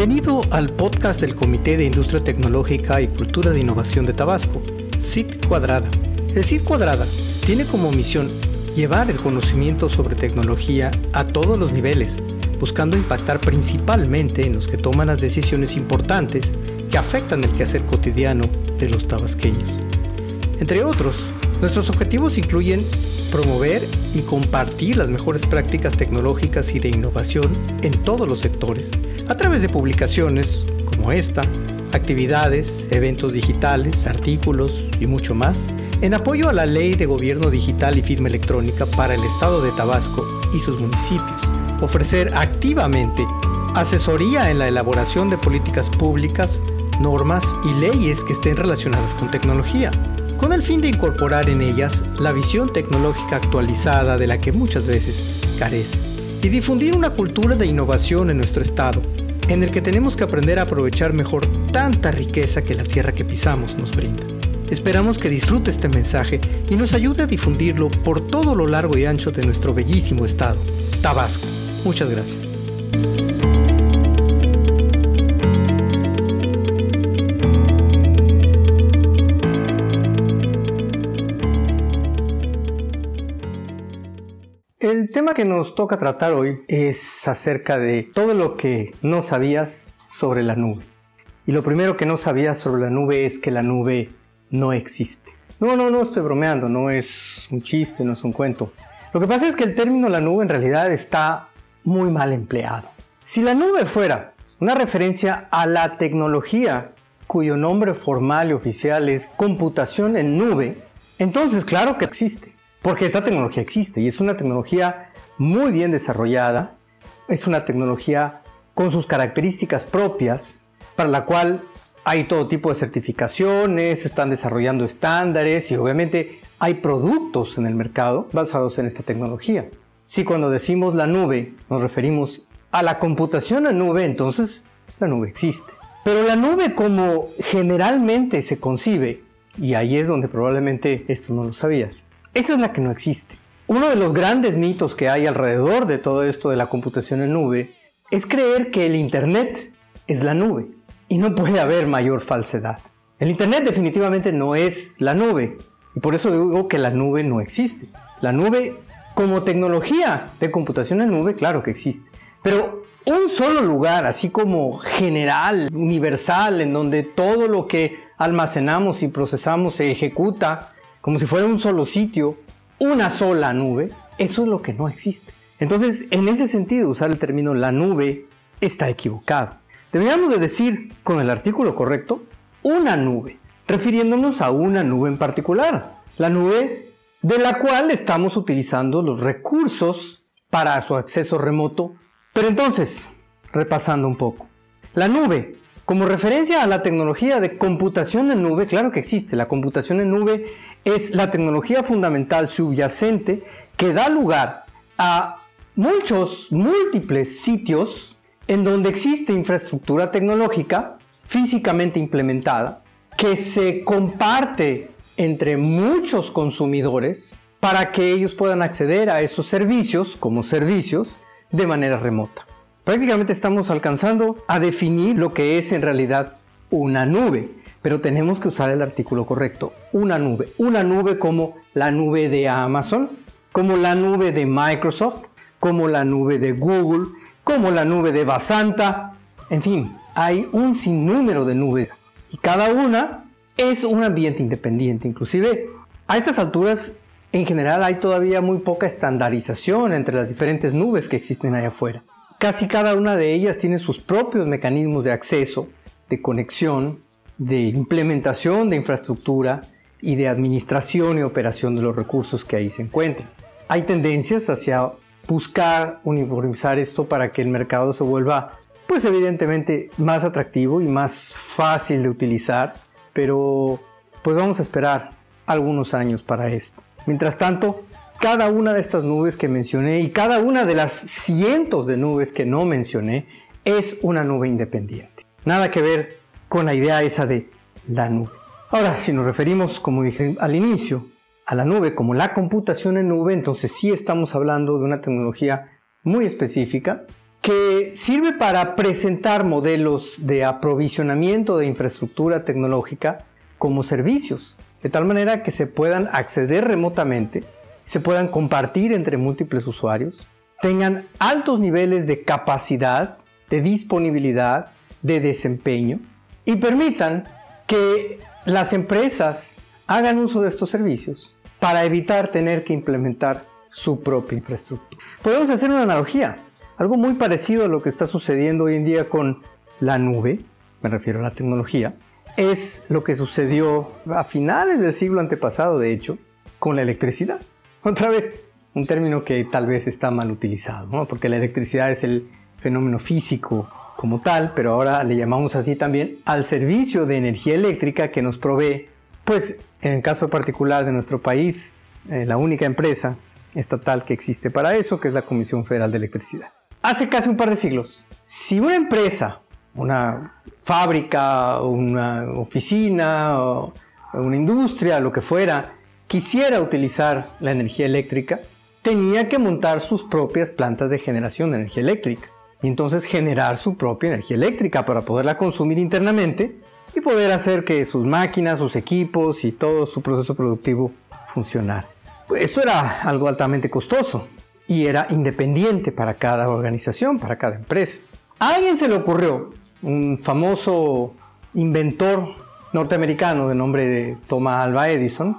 Bienvenido al podcast del Comité de Industria Tecnológica y Cultura de Innovación de Tabasco, CIT Cuadrada. El CIT Cuadrada tiene como misión llevar el conocimiento sobre tecnología a todos los niveles, buscando impactar principalmente en los que toman las decisiones importantes que afectan el quehacer cotidiano de los tabasqueños. Entre otros, nuestros objetivos incluyen promover y compartir las mejores prácticas tecnológicas y de innovación en todos los sectores, a través de publicaciones como esta, actividades, eventos digitales, artículos y mucho más, en apoyo a la Ley de Gobierno Digital y Firma Electrónica para el Estado de Tabasco y sus municipios. Ofrecer activamente asesoría en la elaboración de políticas públicas, normas y leyes que estén relacionadas con tecnología, con el fin de incorporar en ellas la visión tecnológica actualizada de la que muchas veces carece, y difundir una cultura de innovación en nuestro Estado, en el que tenemos que aprender a aprovechar mejor tanta riqueza que la tierra que pisamos nos brinda. Esperamos que disfrute este mensaje y nos ayude a difundirlo por todo lo largo y ancho de nuestro bellísimo estado, Tabasco. Muchas gracias. El tema que nos toca tratar hoy es acerca de todo lo que no sabías sobre la nube. Y lo primero que no sabías sobre la nube es que la nube no existe. No, no, no estoy bromeando, no es un chiste, no es un cuento. Lo que pasa es que el término la nube en realidad está muy mal empleado. Si la nube fuera una referencia a la tecnología cuyo nombre formal y oficial es computación en nube, entonces claro que existe, porque esta tecnología existe y es una tecnología muy bien desarrollada, es una tecnología con sus características propias, para la cual hay todo tipo de certificaciones, están desarrollando estándares y obviamente hay productos en el mercado basados en esta tecnología. Si cuando decimos la nube nos referimos a la computación en nube, entonces la nube existe. Pero la nube como generalmente se concibe, y ahí es donde probablemente esto no lo sabías, esa es la que no existe. Uno de los grandes mitos que hay alrededor de todo esto de la computación en nube es creer que el Internet es la nube y no puede haber mayor falsedad. El Internet definitivamente no es la nube y por eso digo que la nube no existe. La nube como tecnología de computación en nube, claro que existe. Pero un solo lugar, así como general, universal, en donde todo lo que almacenamos y procesamos se ejecuta como si fuera un solo sitio, una sola nube, eso es lo que no existe. Entonces, en ese sentido, usar el término la nube está equivocado. Deberíamos de decir, con el artículo correcto, una nube, refiriéndonos a una nube en particular, la nube de la cual estamos utilizando los recursos para su acceso remoto. Pero entonces, repasando un poco, la nube, como referencia a la tecnología de computación en nube, claro que existe, la computación en nube es la tecnología fundamental subyacente que da lugar a muchos, múltiples sitios en donde existe infraestructura tecnológica físicamente implementada que se comparte entre muchos consumidores para que ellos puedan acceder a esos servicios como servicios de manera remota. Prácticamente estamos alcanzando a definir lo que es en realidad una nube, pero tenemos que usar el artículo correcto, una nube. Una nube como la nube de Amazon, como la nube de Microsoft, como la nube de Google, como la nube de Basanta. En fin, hay un sinnúmero de nubes y cada una es un ambiente independiente. Inclusive a estas alturas en general hay todavía muy poca estandarización entre las diferentes nubes que existen allá afuera. Casi cada una de ellas tiene sus propios mecanismos de acceso, de conexión, de implementación de infraestructura y de administración y operación de los recursos que ahí se encuentran. Hay tendencias hacia buscar uniformizar esto para que el mercado se vuelva, pues evidentemente, más atractivo y más fácil de utilizar, pero pues vamos a esperar algunos años para esto. Mientras tanto, cada una de estas nubes que mencioné y cada una de las cientos de nubes que no mencioné es una nube independiente. Nada que ver con la idea esa de la nube. Ahora, si nos referimos, como dije al inicio, a la nube como la computación en nube, entonces sí estamos hablando de una tecnología muy específica que sirve para presentar modelos de aprovisionamiento de infraestructura tecnológica como servicios, de tal manera que se puedan acceder remotamente, se puedan compartir entre múltiples usuarios, tengan altos niveles de capacidad, de disponibilidad, de desempeño y permitan que las empresas hagan uso de estos servicios para evitar tener que implementar su propia infraestructura. Podemos hacer una analogía, algo muy parecido a lo que está sucediendo hoy en día con la nube, me refiero a la tecnología, es lo que sucedió a finales del siglo antepasado, de hecho, con la electricidad. Otra vez, un término que tal vez está mal utilizado, porque la electricidad es el fenómeno físico como tal, pero ahora le llamamos así también al servicio de energía eléctrica que nos provee, pues en el caso particular de nuestro país, eh, la única empresa estatal que existe para eso, que es la Comisión Federal de Electricidad. Hace casi un par de siglos, si una empresa una fábrica, una oficina, una industria, lo que fuera, quisiera utilizar la energía eléctrica, tenía que montar sus propias plantas de generación de energía eléctrica y entonces generar su propia energía eléctrica para poderla consumir internamente y poder hacer que sus máquinas, sus equipos y todo su proceso productivo funcionara. Esto era algo altamente costoso y era independiente para cada organización, para cada empresa. A alguien se le ocurrió un famoso inventor norteamericano de nombre de Thomas Alva Edison,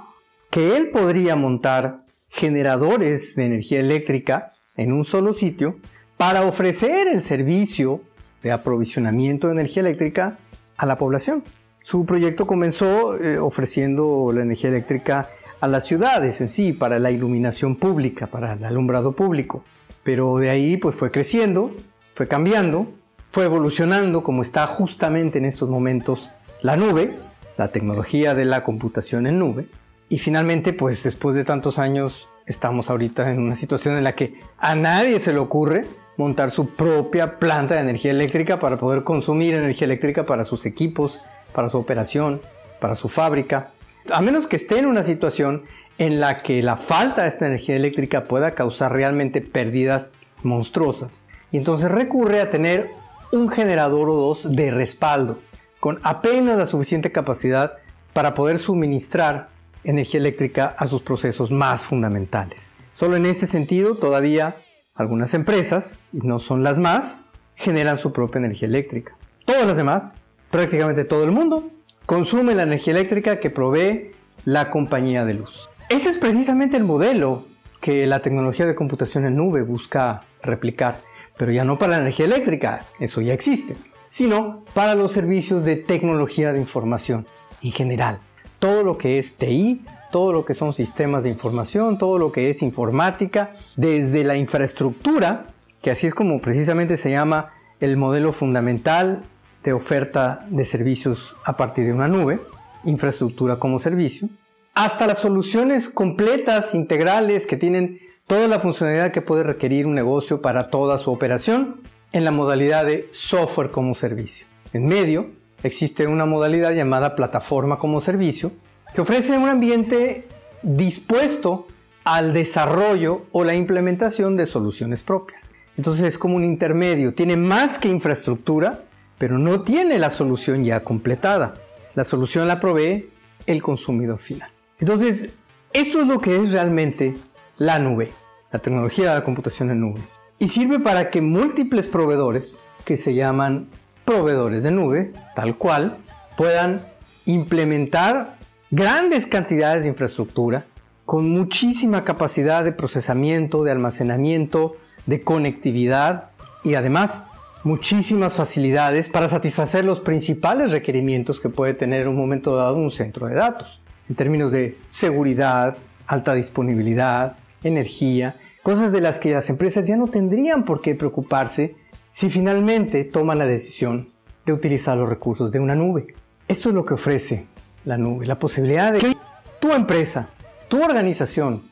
que él podría montar generadores de energía eléctrica en un solo sitio para ofrecer el servicio de aprovisionamiento de energía eléctrica a la población. Su proyecto comenzó eh, ofreciendo la energía eléctrica a las ciudades en sí, para la iluminación pública, para el alumbrado público. Pero de ahí pues fue creciendo, fue cambiando fue evolucionando como está justamente en estos momentos la nube, la tecnología de la computación en nube. Y finalmente, pues después de tantos años, estamos ahorita en una situación en la que a nadie se le ocurre montar su propia planta de energía eléctrica para poder consumir energía eléctrica para sus equipos, para su operación, para su fábrica. A menos que esté en una situación en la que la falta de esta energía eléctrica pueda causar realmente pérdidas monstruosas. Y entonces recurre a tener un generador o dos de respaldo, con apenas la suficiente capacidad para poder suministrar energía eléctrica a sus procesos más fundamentales. Solo en este sentido, todavía algunas empresas, y no son las más, generan su propia energía eléctrica. Todas las demás, prácticamente todo el mundo, consume la energía eléctrica que provee la compañía de luz. Ese es precisamente el modelo que la tecnología de computación en nube busca replicar pero ya no para la energía eléctrica, eso ya existe, sino para los servicios de tecnología de información en general. Todo lo que es TI, todo lo que son sistemas de información, todo lo que es informática, desde la infraestructura, que así es como precisamente se llama el modelo fundamental de oferta de servicios a partir de una nube, infraestructura como servicio, hasta las soluciones completas, integrales, que tienen toda la funcionalidad que puede requerir un negocio para toda su operación en la modalidad de software como servicio. En medio existe una modalidad llamada plataforma como servicio que ofrece un ambiente dispuesto al desarrollo o la implementación de soluciones propias. Entonces es como un intermedio, tiene más que infraestructura, pero no tiene la solución ya completada. La solución la provee el consumidor final. Entonces, esto es lo que es realmente la nube la tecnología de la computación en nube. Y sirve para que múltiples proveedores, que se llaman proveedores de nube, tal cual, puedan implementar grandes cantidades de infraestructura con muchísima capacidad de procesamiento, de almacenamiento, de conectividad y además muchísimas facilidades para satisfacer los principales requerimientos que puede tener en un momento dado un centro de datos, en términos de seguridad, alta disponibilidad, energía, cosas de las que las empresas ya no tendrían por qué preocuparse si finalmente toman la decisión de utilizar los recursos de una nube. Esto es lo que ofrece la nube, la posibilidad de que tu empresa, tu organización,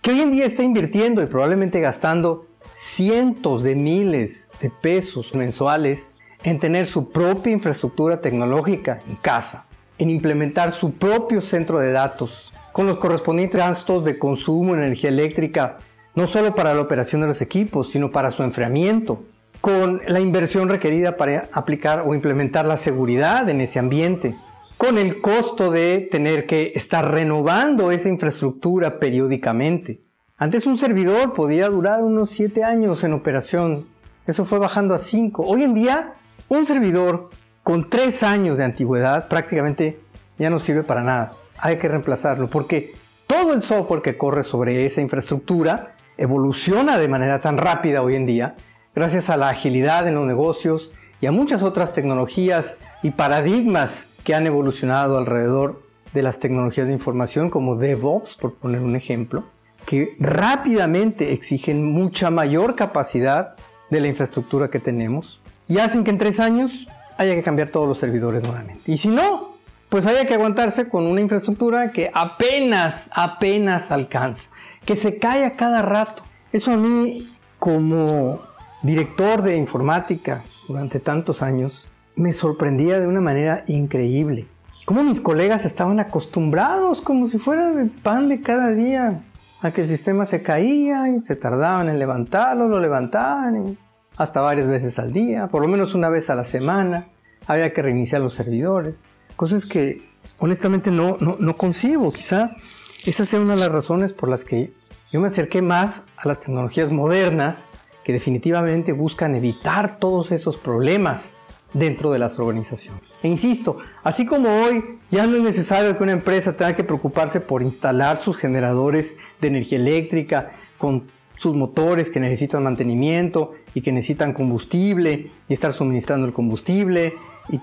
que hoy en día está invirtiendo y probablemente gastando cientos de miles de pesos mensuales en tener su propia infraestructura tecnológica en casa, en implementar su propio centro de datos, con los correspondientes gastos de consumo de energía eléctrica, no solo para la operación de los equipos, sino para su enfriamiento, con la inversión requerida para aplicar o implementar la seguridad en ese ambiente, con el costo de tener que estar renovando esa infraestructura periódicamente. Antes un servidor podía durar unos 7 años en operación, eso fue bajando a 5. Hoy en día un servidor con 3 años de antigüedad prácticamente ya no sirve para nada. Hay que reemplazarlo porque todo el software que corre sobre esa infraestructura evoluciona de manera tan rápida hoy en día gracias a la agilidad en los negocios y a muchas otras tecnologías y paradigmas que han evolucionado alrededor de las tecnologías de información como DevOps, por poner un ejemplo, que rápidamente exigen mucha mayor capacidad de la infraestructura que tenemos y hacen que en tres años haya que cambiar todos los servidores nuevamente. Y si no, pues haya que aguantarse con una infraestructura que apenas, apenas alcanza, que se cae a cada rato. Eso a mí como director de informática durante tantos años, me sorprendía de una manera increíble. Como mis colegas estaban acostumbrados, como si fuera el pan de cada día, a que el sistema se caía y se tardaban en levantarlo, lo levantaban hasta varias veces al día, por lo menos una vez a la semana. Había que reiniciar los servidores. Cosas que honestamente no, no, no concibo. Quizá esa sea una de las razones por las que yo me acerqué más a las tecnologías modernas que definitivamente buscan evitar todos esos problemas dentro de las organizaciones. E insisto, así como hoy ya no es necesario que una empresa tenga que preocuparse por instalar sus generadores de energía eléctrica con sus motores que necesitan mantenimiento y que necesitan combustible y estar suministrando el combustible y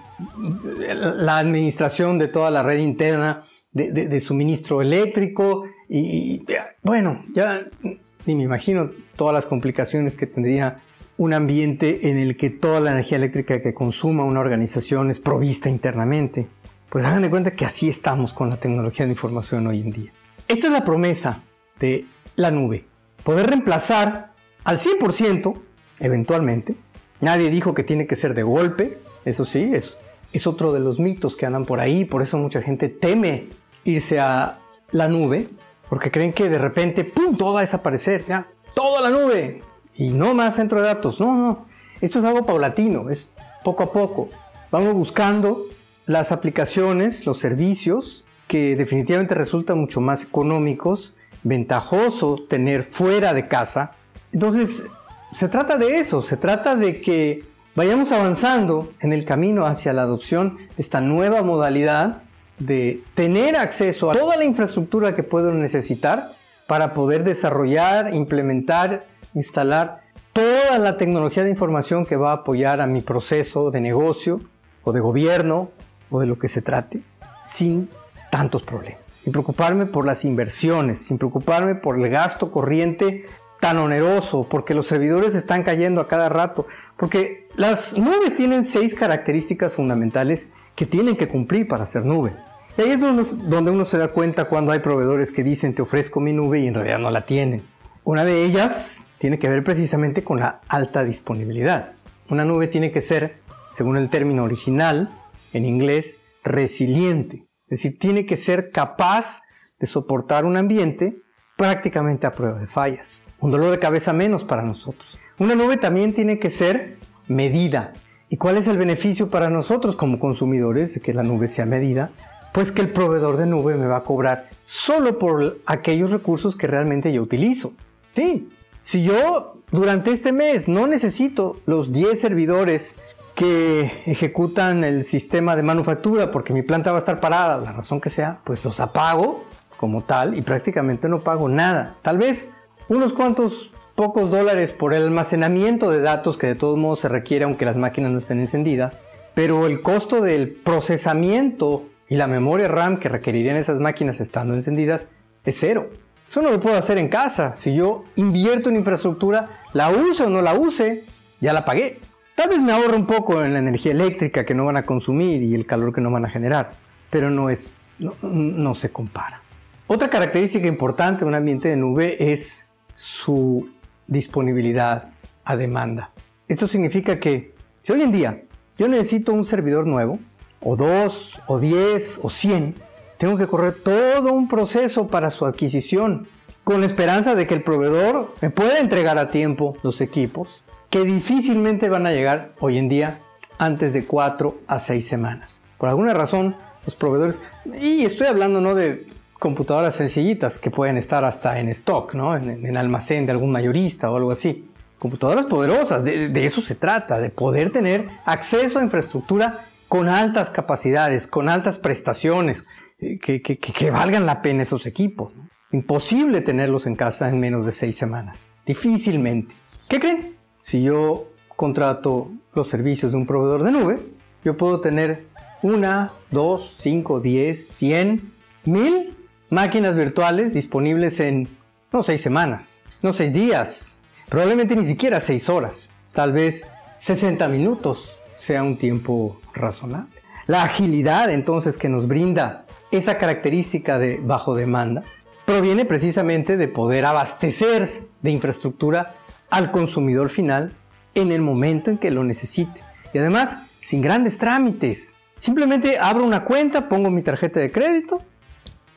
la administración de toda la red interna de, suministro eléctrico y bueno, ya ni me imagino todas las complicaciones que tendría un ambiente en el que toda la energía eléctrica que consuma una organización es provista internamente. Pues hagan de cuenta que así estamos con la tecnología de información hoy en día. Esta es la promesa de la nube. Poder reemplazar al 100% eventualmente. Nadie dijo que tiene que ser de golpe. Eso sí, es, es otro de los mitos que andan por ahí. Por eso mucha gente teme irse a la nube. Porque creen que de repente, ¡pum!, todo va a desaparecer. Ya, toda la nube y no más centro de datos. No, no. Esto es algo paulatino, es poco a poco. Vamos buscando las aplicaciones, los servicios que definitivamente resultan mucho más económicos, ventajoso tener fuera de casa. Entonces, se trata de eso, se trata de que vayamos avanzando en el camino hacia la adopción de esta nueva modalidad de tener acceso a toda la infraestructura que puedo necesitar para poder desarrollar, implementar, instalar toda la tecnología de información que va a apoyar a mi proceso de negocio o de gobierno o de lo que se trate sin tantos problemas. Sin preocuparme por las inversiones, sin preocuparme por el gasto corriente tan oneroso, porque los servidores están cayendo a cada rato, porque las nubes tienen seis características fundamentales que tienen que cumplir para ser nube. Y ahí es donde uno se da cuenta cuando hay proveedores que dicen te ofrezco mi nube y en realidad no la tienen. Una de ellas tiene que ver precisamente con la alta disponibilidad. Una nube tiene que ser, según el término original, en inglés, resiliente. Es decir, tiene que ser capaz de soportar un ambiente prácticamente a prueba de fallas. Un dolor de cabeza menos para nosotros. Una nube también tiene que ser medida. ¿Y cuál es el beneficio para nosotros como consumidores de que la nube sea medida? pues que el proveedor de nube me va a cobrar solo por aquellos recursos que realmente yo utilizo. Sí, si yo durante este mes no necesito los 10 servidores que ejecutan el sistema de manufactura porque mi planta va a estar parada, la razón que sea, pues los apago como tal y prácticamente no pago nada. Tal vez unos cuantos pocos dólares por el almacenamiento de datos que de todos modos se requiere aunque las máquinas no estén encendidas, pero el costo del procesamiento y la memoria RAM que requerirían esas máquinas estando encendidas es cero. Eso no lo puedo hacer en casa. Si yo invierto en infraestructura, la use o no la use, ya la pagué. Tal vez me ahorre un poco en la energía eléctrica que no van a consumir y el calor que no van a generar, pero no es, no, no se compara. Otra característica importante de un ambiente de nube es su disponibilidad a demanda. Esto significa que si hoy en día yo necesito un servidor nuevo, o dos, o diez, o cien, tengo que correr todo un proceso para su adquisición, con la esperanza de que el proveedor me pueda entregar a tiempo los equipos. que difícilmente van a llegar hoy en día antes de 4 a 6 semanas. Por alguna razón, los proveedores, y estoy hablando no de computadoras sencillitas que pueden estar hasta en stock, ¿no? en, en almacén de algún mayorista o algo así. Computadoras poderosas, de, eso se trata, de poder tener acceso a infraestructura con altas capacidades, con altas prestaciones, eh, que, valgan la pena esos equipos. Imposible tenerlos en casa en menos de seis semanas. Difícilmente. ¿Qué creen? Si yo contrato los servicios de un proveedor de nube, yo puedo tener una, dos, cinco, diez, cien, mil máquinas virtuales disponibles en, no seis semanas, no seis días, probablemente ni siquiera seis horas, tal vez 60 minutos sea un tiempo razonable. La agilidad entonces que nos brinda esa característica de bajo demanda proviene precisamente de poder abastecer de infraestructura al consumidor final en el momento en que lo necesite. Y además, sin grandes trámites. Simplemente abro una cuenta, pongo mi tarjeta de crédito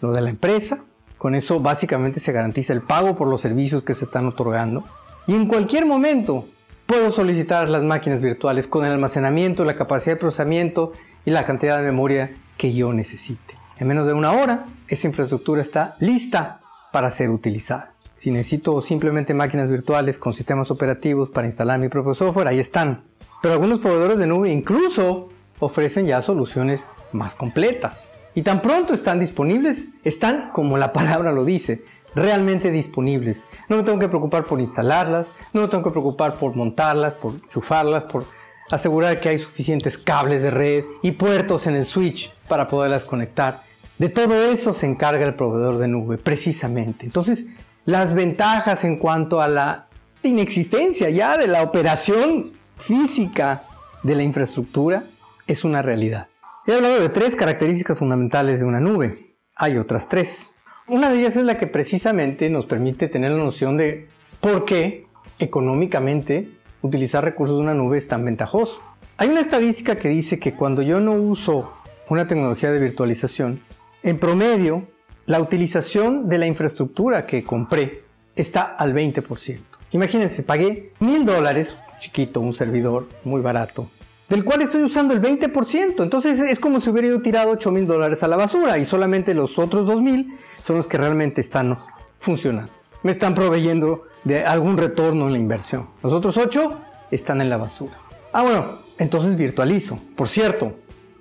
lo de la empresa. Con eso básicamente se garantiza el pago por los servicios que se están otorgando. Y en cualquier momento puedo solicitar las máquinas virtuales con el almacenamiento, la capacidad de procesamiento y la cantidad de memoria que yo necesite. En menos de una hora, esa infraestructura está lista para ser utilizada. Si necesito simplemente máquinas virtuales con sistemas operativos para instalar mi propio software, ahí están. Pero algunos proveedores de nube incluso ofrecen ya soluciones más completas. Y tan pronto están disponibles, están, como la palabra lo dice, realmente disponibles. No me tengo que preocupar por instalarlas, no me tengo que preocupar por montarlas, por chufarlas, por asegurar que hay suficientes cables de red y puertos en el switch para poderlas conectar. De todo eso se encarga el proveedor de nube, precisamente. Entonces, las ventajas en cuanto a la inexistencia ya de la operación física de la infraestructura es una realidad. He hablado de tres características fundamentales de una nube. Hay otras tres. Una de ellas es la que precisamente nos permite tener la noción de por qué económicamente utilizar recursos de una nube es tan ventajoso. Hay una estadística que dice que cuando yo no uso una tecnología de virtualización, en promedio la utilización de la infraestructura que compré está al 20%. Imagínense, pagué mil dólares, chiquito, un servidor muy barato, del cual estoy usando el 20%. Entonces es como si hubiera ido tirado 8 mil dólares a la basura y solamente los otros 2 mil son los que realmente están funcionando. Me están proveyendo de algún retorno en la inversión. Los otros 8 están en la basura. Ah, bueno, entonces virtualizo. Por cierto,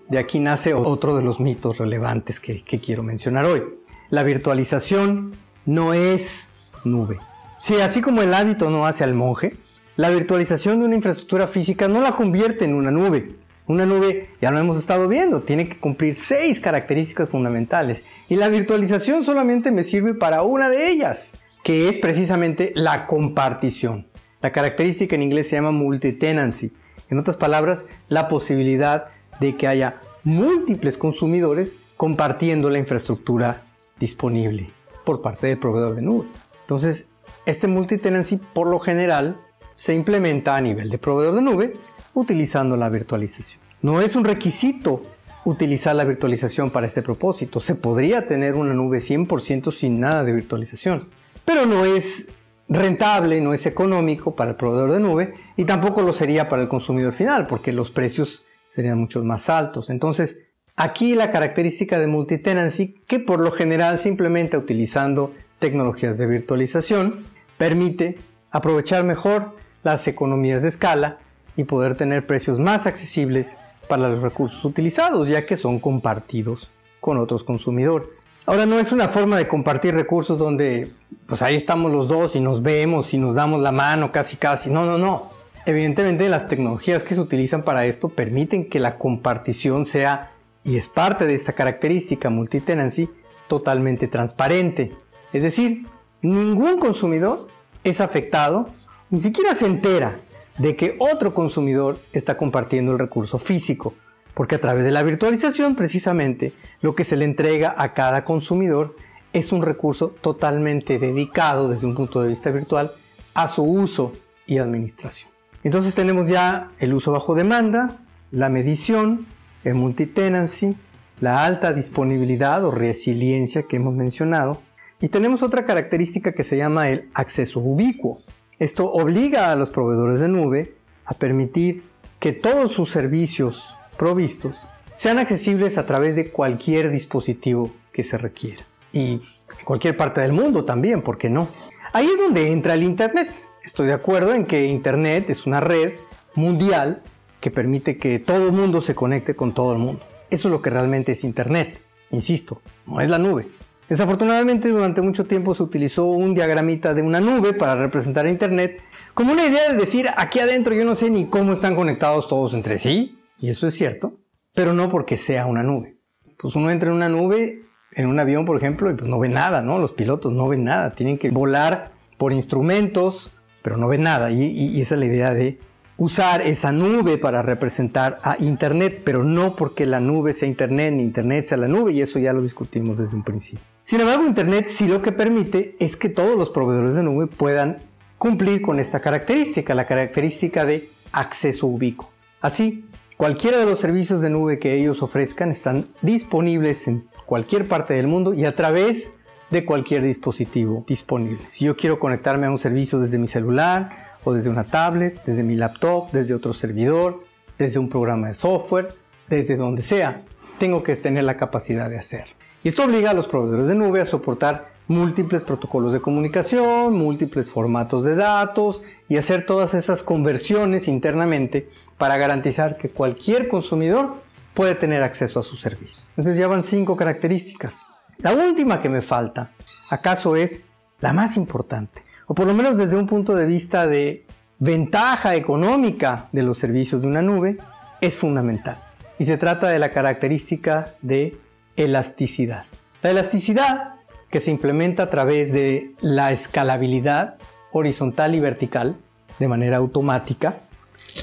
de aquí nace otro de los mitos relevantes que, quiero mencionar hoy. La virtualización no es nube. Si así como el hábito no hace al monje, la virtualización de una infraestructura física no la convierte en una nube. Una nube, ya lo hemos estado viendo, tiene que cumplir seis características fundamentales y la virtualización solamente me sirve para una de ellas, que es precisamente la compartición. La característica en inglés se llama multitenancy. En otras palabras, la posibilidad de que haya múltiples consumidores compartiendo la infraestructura disponible por parte del proveedor de nube. Entonces, este multitenancy por lo general se implementa a nivel de proveedor de nube utilizando la virtualización. No es un requisito utilizar la virtualización para este propósito. Se podría tener una nube 100% sin nada de virtualización, pero no es rentable, no es económico para el proveedor de nube y tampoco lo sería para el consumidor final porque los precios serían mucho más altos. Entonces, aquí la característica de multitenancy, que por lo general se implementa utilizando tecnologías de virtualización, permite aprovechar mejor las economías de escala y poder tener precios más accesibles para los recursos utilizados, ya que son compartidos con otros consumidores. Ahora no es una forma de compartir recursos donde pues ahí estamos los dos y nos vemos y nos damos la mano casi casi. No, no, no. Evidentemente las tecnologías que se utilizan para esto permiten que la compartición sea, y es parte de esta característica multitenancy, totalmente transparente. Es decir, ningún consumidor es afectado ni siquiera se entera de que otro consumidor está compartiendo el recurso físico, porque a través de la virtualización precisamente lo que se le entrega a cada consumidor es un recurso totalmente dedicado desde un punto de vista virtual a su uso y administración. Entonces tenemos ya el uso bajo demanda, la medición, el multitenancy, la alta disponibilidad o resiliencia que hemos mencionado, y tenemos otra característica que se llama el acceso ubicuo. Esto obliga a los proveedores de nube a permitir que todos sus servicios provistos sean accesibles a través de cualquier dispositivo que se requiera. Y en cualquier parte del mundo también, ¿por qué no? Ahí es donde entra el Internet. Estoy de acuerdo en que Internet es una red mundial que permite que todo el mundo se conecte con todo el mundo. Eso es lo que realmente es Internet. Insisto, no es la nube. Desafortunadamente durante mucho tiempo se utilizó un diagramita de una nube para representar Internet como una idea de decir aquí adentro yo no sé ni cómo están conectados todos entre sí, y eso es cierto, pero no porque sea una nube. Pues uno entra en una nube, en un avión por ejemplo, y pues no ve nada, ¿no? Los pilotos no ven nada, tienen que volar por instrumentos, pero no ven nada, y, y esa es la idea de usar esa nube para representar a Internet, pero no porque la nube sea Internet ni Internet sea la nube, y eso ya lo discutimos desde un principio. Sin embargo, Internet sí lo que permite es que todos los proveedores de nube puedan cumplir con esta característica, la característica de acceso ubicuo. Así, cualquiera de los servicios de nube que ellos ofrezcan están disponibles en cualquier parte del mundo y a través de cualquier dispositivo disponible. Si yo quiero conectarme a un servicio desde mi celular, o desde una tablet, desde mi laptop, desde otro servidor, desde un programa de software, desde donde sea. Tengo que tener la capacidad de hacer. Y esto obliga a los proveedores de nube a soportar múltiples protocolos de comunicación, múltiples formatos de datos y hacer todas esas conversiones internamente para garantizar que cualquier consumidor puede tener acceso a su servicio. Entonces ya van cinco características. La última que me falta, acaso es la más importante o por lo menos desde un punto de vista de ventaja económica de los servicios de una nube, es fundamental. Y se trata de la característica de elasticidad. La elasticidad, que se implementa a través de la escalabilidad horizontal y vertical, de manera automática,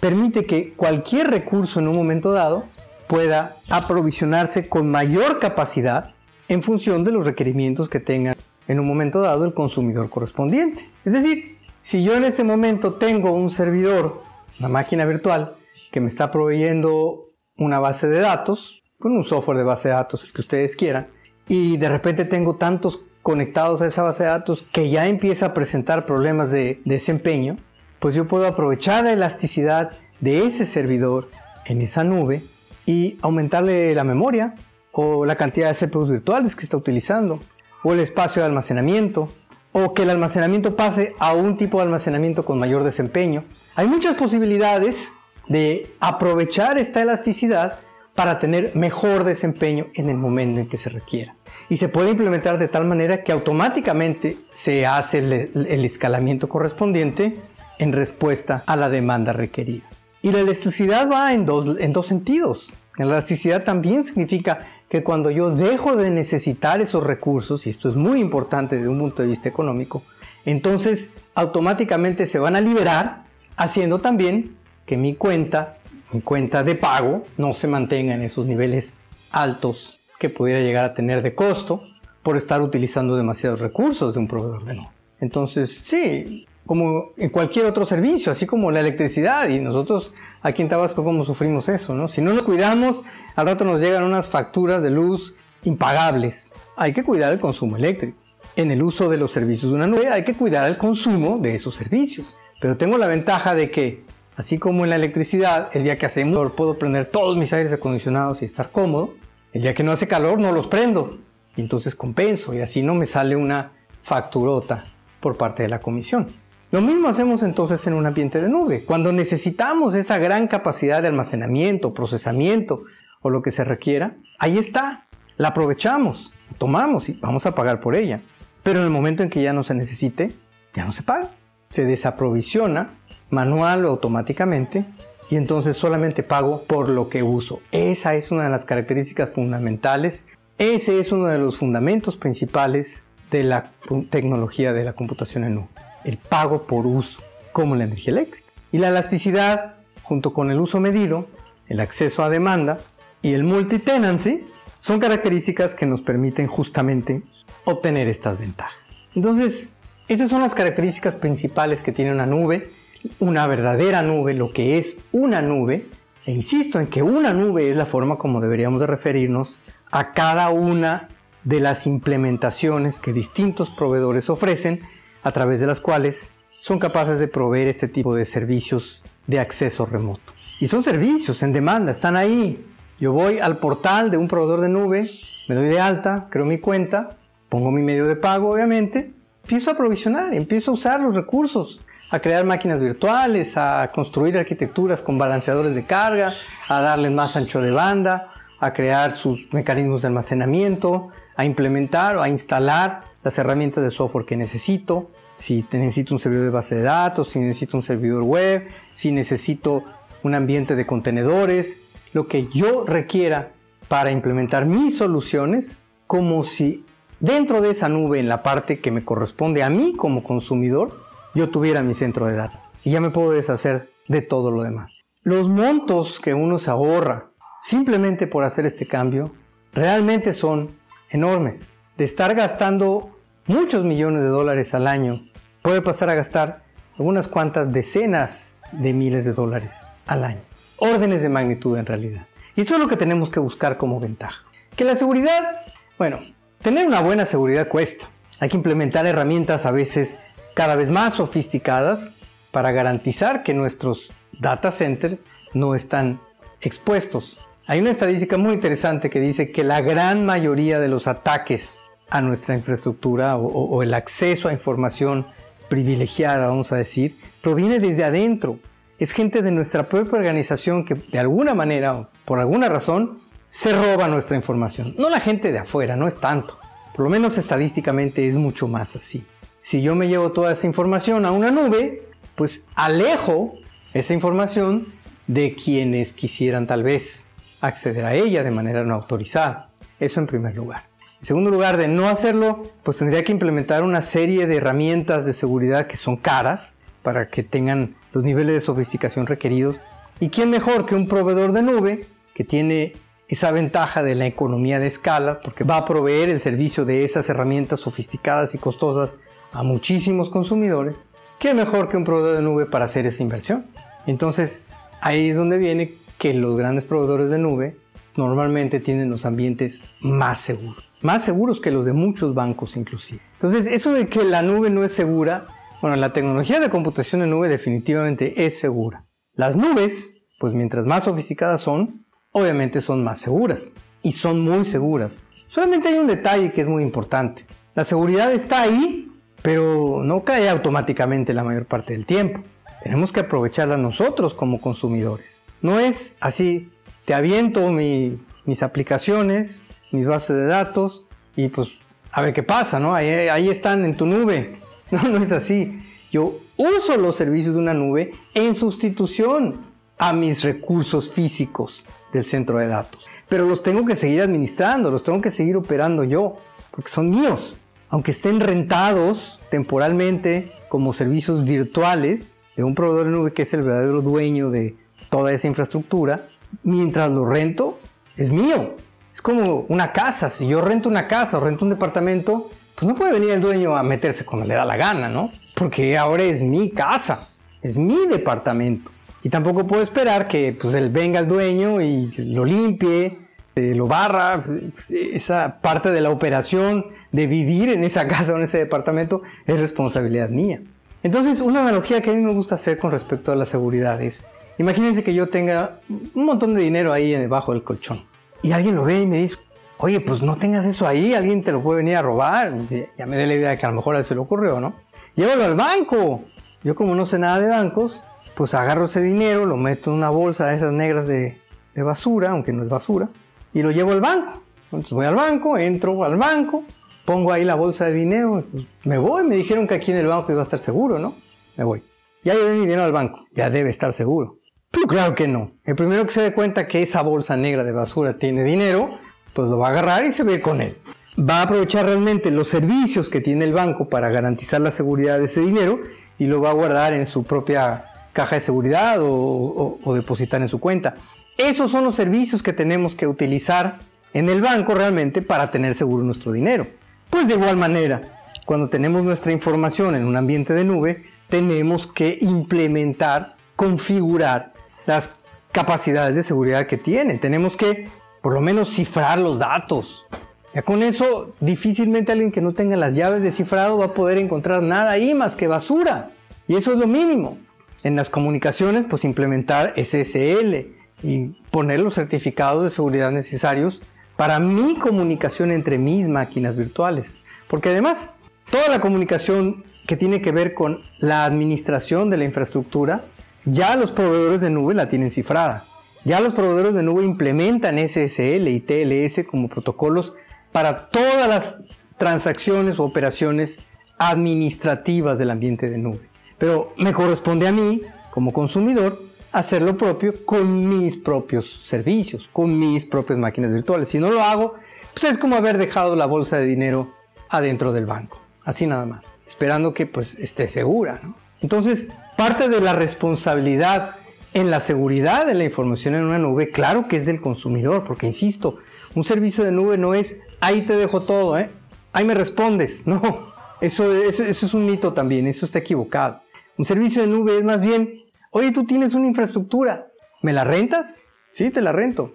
permite que cualquier recurso en un momento dado pueda aprovisionarse con mayor capacidad en función de los requerimientos que tenga en un momento dado el consumidor correspondiente. Es decir, si yo en este momento tengo un servidor, una máquina virtual, que me está proveyendo una base de datos, con un software de base de datos, el que ustedes quieran, y de repente tengo tantos conectados a esa base de datos que ya empieza a presentar problemas de desempeño, pues yo puedo aprovechar la elasticidad de ese servidor en esa nube y aumentarle la memoria o la cantidad de CPUs virtuales que está utilizando o el espacio de almacenamiento, o que el almacenamiento pase a un tipo de almacenamiento con mayor desempeño. Hay muchas posibilidades de aprovechar esta elasticidad para tener mejor desempeño en el momento en que se requiera. Y se puede implementar de tal manera que automáticamente se hace el, escalamiento correspondiente en respuesta a la demanda requerida. Y la elasticidad va en dos, en dos sentidos. La elasticidad también significa que cuando yo dejo de necesitar esos recursos, y esto es muy importante desde un punto de vista económico, entonces automáticamente se van a liberar, haciendo también que mi cuenta, mi cuenta de pago, no se mantenga en esos niveles altos que pudiera llegar a tener de costo por estar utilizando demasiados recursos de un proveedor de no. Entonces, sí, como en cualquier otro servicio, así como la electricidad. Y nosotros aquí en Tabasco, ¿cómo sufrimos eso? ¿no? Si no nos cuidamos, al rato nos llegan unas facturas de luz impagables. Hay que cuidar el consumo eléctrico. En el uso de los servicios de una nube hay que cuidar el consumo de esos servicios. Pero tengo la ventaja de que, así como en la electricidad, el día que hace calor puedo prender todos mis aires acondicionados y estar cómodo. El día que no hace calor no los prendo. Y entonces compenso y así no me sale una facturota por parte de la comisión. Lo mismo hacemos entonces en un ambiente de nube. Cuando necesitamos esa gran capacidad de almacenamiento, procesamiento o lo que se requiera, ahí está. La aprovechamos, tomamos y vamos a pagar por ella. Pero en el momento en que ya no se necesite, ya no se paga. Se desaprovisiona manual o automáticamente y entonces solamente pago por lo que uso. Esa es una de las características fundamentales. Ese es uno de los fundamentos principales de la tecnología de la computación en nube el pago por uso, como la energía eléctrica. Y la elasticidad, junto con el uso medido, el acceso a demanda y el multitenancy, son características que nos permiten justamente obtener estas ventajas. Entonces, esas son las características principales que tiene una nube, una verdadera nube, lo que es una nube, e insisto en que una nube es la forma como deberíamos de referirnos a cada una de las implementaciones que distintos proveedores ofrecen a través de las cuales son capaces de proveer este tipo de servicios de acceso remoto. Y son servicios en demanda, están ahí. Yo voy al portal de un proveedor de nube, me doy de alta, creo mi cuenta, pongo mi medio de pago obviamente, empiezo a provisionar, empiezo a usar los recursos, a crear máquinas virtuales, a construir arquitecturas con balanceadores de carga, a darles más ancho de banda, a crear sus mecanismos de almacenamiento, a implementar o a instalar las herramientas de software que necesito, si necesito un servidor de base de datos, si necesito un servidor web, si necesito un ambiente de contenedores, lo que yo requiera para implementar mis soluciones, como si dentro de esa nube, en la parte que me corresponde a mí como consumidor, yo tuviera mi centro de datos. Y ya me puedo deshacer de todo lo demás. Los montos que uno se ahorra simplemente por hacer este cambio realmente son enormes. De estar gastando muchos millones de dólares al año, puede pasar a gastar algunas cuantas decenas de miles de dólares al año. Órdenes de magnitud en realidad. Y eso es lo que tenemos que buscar como ventaja. Que la seguridad, bueno, tener una buena seguridad cuesta. Hay que implementar herramientas a veces cada vez más sofisticadas para garantizar que nuestros data centers no están expuestos. Hay una estadística muy interesante que dice que la gran mayoría de los ataques a nuestra infraestructura o, el acceso a información privilegiada, vamos a decir, proviene desde adentro es gente de nuestra propia organización que de alguna manera, por alguna razón, se roba nuestra información. No la gente de afuera, no es tanto. Por lo menos estadísticamente es mucho más así. Si yo me llevo toda esa información a una nube, pues alejo esa información de quienes quisieran tal vez acceder a ella de manera no autorizada. Eso en primer lugar. En segundo lugar, de no hacerlo, pues tendría que implementar una serie de herramientas de seguridad que son caras para que tengan los niveles de sofisticación requeridos. ¿Y quién mejor que un proveedor de nube que tiene esa ventaja de la economía de escala, porque va a proveer el servicio de esas herramientas sofisticadas y costosas a muchísimos consumidores? ¿Qué mejor que un proveedor de nube para hacer esa inversión? Entonces, ahí es donde viene que los grandes proveedores de nube normalmente tienen los ambientes más seguros, más seguros que los de muchos bancos inclusive. Entonces, eso de que la nube no es segura bueno, la tecnología de computación en nube definitivamente es segura. Las nubes, pues mientras más sofisticadas son, obviamente son más seguras. Y son muy seguras. Solamente hay un detalle que es muy importante. La seguridad está ahí, pero no cae automáticamente la mayor parte del tiempo. Tenemos que aprovecharla nosotros como consumidores. No es así, te aviento mis aplicaciones, mis bases de datos y pues a ver qué pasa, ¿no? Ahí, ahí están en tu nube. No, no es así. Yo uso los servicios de una nube en sustitución a mis recursos físicos del centro de datos. Pero los tengo que seguir administrando, los tengo que seguir operando yo, porque son míos. Aunque estén rentados temporalmente como servicios virtuales de un proveedor de nube que es el verdadero dueño de toda esa infraestructura, mientras lo rento, es mío. Es como una casa. Si yo rento una casa o rento un departamento, pues no puede venir el dueño a meterse cuando le da la gana, ¿no? Porque ahora es mi casa, es mi departamento. Y tampoco puedo esperar que pues él venga el dueño y lo limpie, eh, lo barra, pues, esa parte de la operación de vivir en esa casa o en ese departamento es responsabilidad mía. Entonces, una analogía que a mí me gusta hacer con respecto a la seguridad es, imagínense que yo tenga un montón de dinero ahí debajo del colchón y alguien lo ve y me dice, oye, pues no tengas eso ahí, alguien te lo puede venir a robar. Ya me da la idea de que a lo mejor a él se le ocurrió, ¿no? Llévalo al banco. Yo como no sé nada de bancos, pues agarro ese dinero, lo meto en una bolsa de esas negras de, basura, aunque no es basura, y lo llevo al banco. Entonces voy al banco, entro al banco, pongo ahí la bolsa de dinero, pues, me voy, me dijeron que aquí en el banco iba a estar seguro, ¿no? Me voy. Ya llevé mi dinero al banco, ya debe estar seguro. Pero claro que no. El primero que se dé cuenta que esa bolsa negra de basura tiene dinero, pues lo va a agarrar y se ve con él. Va a aprovechar realmente los servicios que tiene el banco para garantizar la seguridad de ese dinero y lo va a guardar en su propia caja de seguridad o, depositar en su cuenta. Esos son los servicios que tenemos que utilizar en el banco realmente para tener seguro nuestro dinero. Pues de igual manera, cuando tenemos nuestra información en un ambiente de nube, tenemos que implementar, configurar las capacidades de seguridad que tiene. Tenemos que por lo menos cifrar los datos. Ya con eso, difícilmente alguien que no tenga las llaves de cifrado va a poder encontrar nada ahí más que basura. Y eso es lo mínimo. En las comunicaciones, pues implementar SSL y poner los certificados de seguridad necesarios para mi comunicación entre mis máquinas virtuales. Porque además, toda la comunicación que tiene que ver con la administración de la infraestructura, ya los proveedores de nube la tienen cifrada. Ya los proveedores de nube implementan SSL y TLS como protocolos para todas las transacciones o operaciones administrativas del ambiente de nube. Pero me corresponde a mí, como consumidor, hacer lo propio con mis propios servicios, con mis propias máquinas virtuales. Si no lo hago, pues es como haber dejado la bolsa de dinero adentro del banco. Así nada más, esperando que pues esté segura. Entonces, parte de la responsabilidad en la seguridad de la información en una nube, claro que es del consumidor, porque insisto, un servicio de nube no es ahí te dejo todo, ¿eh? ahí me respondes. No, eso, es un mito también, eso está equivocado. Un servicio de nube es más bien, oye, tú tienes una infraestructura, ¿me la rentas? Sí, te la rento.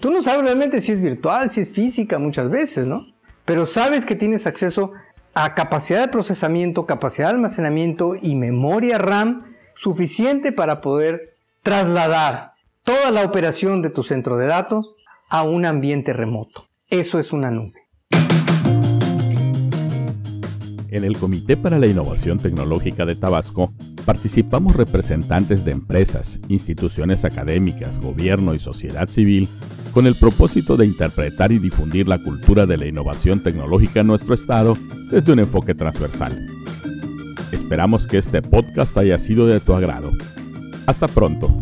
Tú no sabes realmente si es virtual, si es física muchas veces, ¿no? Pero sabes que tienes acceso a capacidad de procesamiento, capacidad de almacenamiento y memoria RAM suficiente para poder trasladar toda la operación de tu centro de datos a un ambiente remoto. Eso es una nube. En el Comité para la Innovación Tecnológica de Tabasco participamos representantes de empresas, instituciones académicas, gobierno y sociedad civil con el propósito de interpretar y difundir la cultura de la innovación tecnológica en nuestro estado desde un enfoque transversal. Esperamos que este podcast haya sido de tu agrado. Hasta pronto.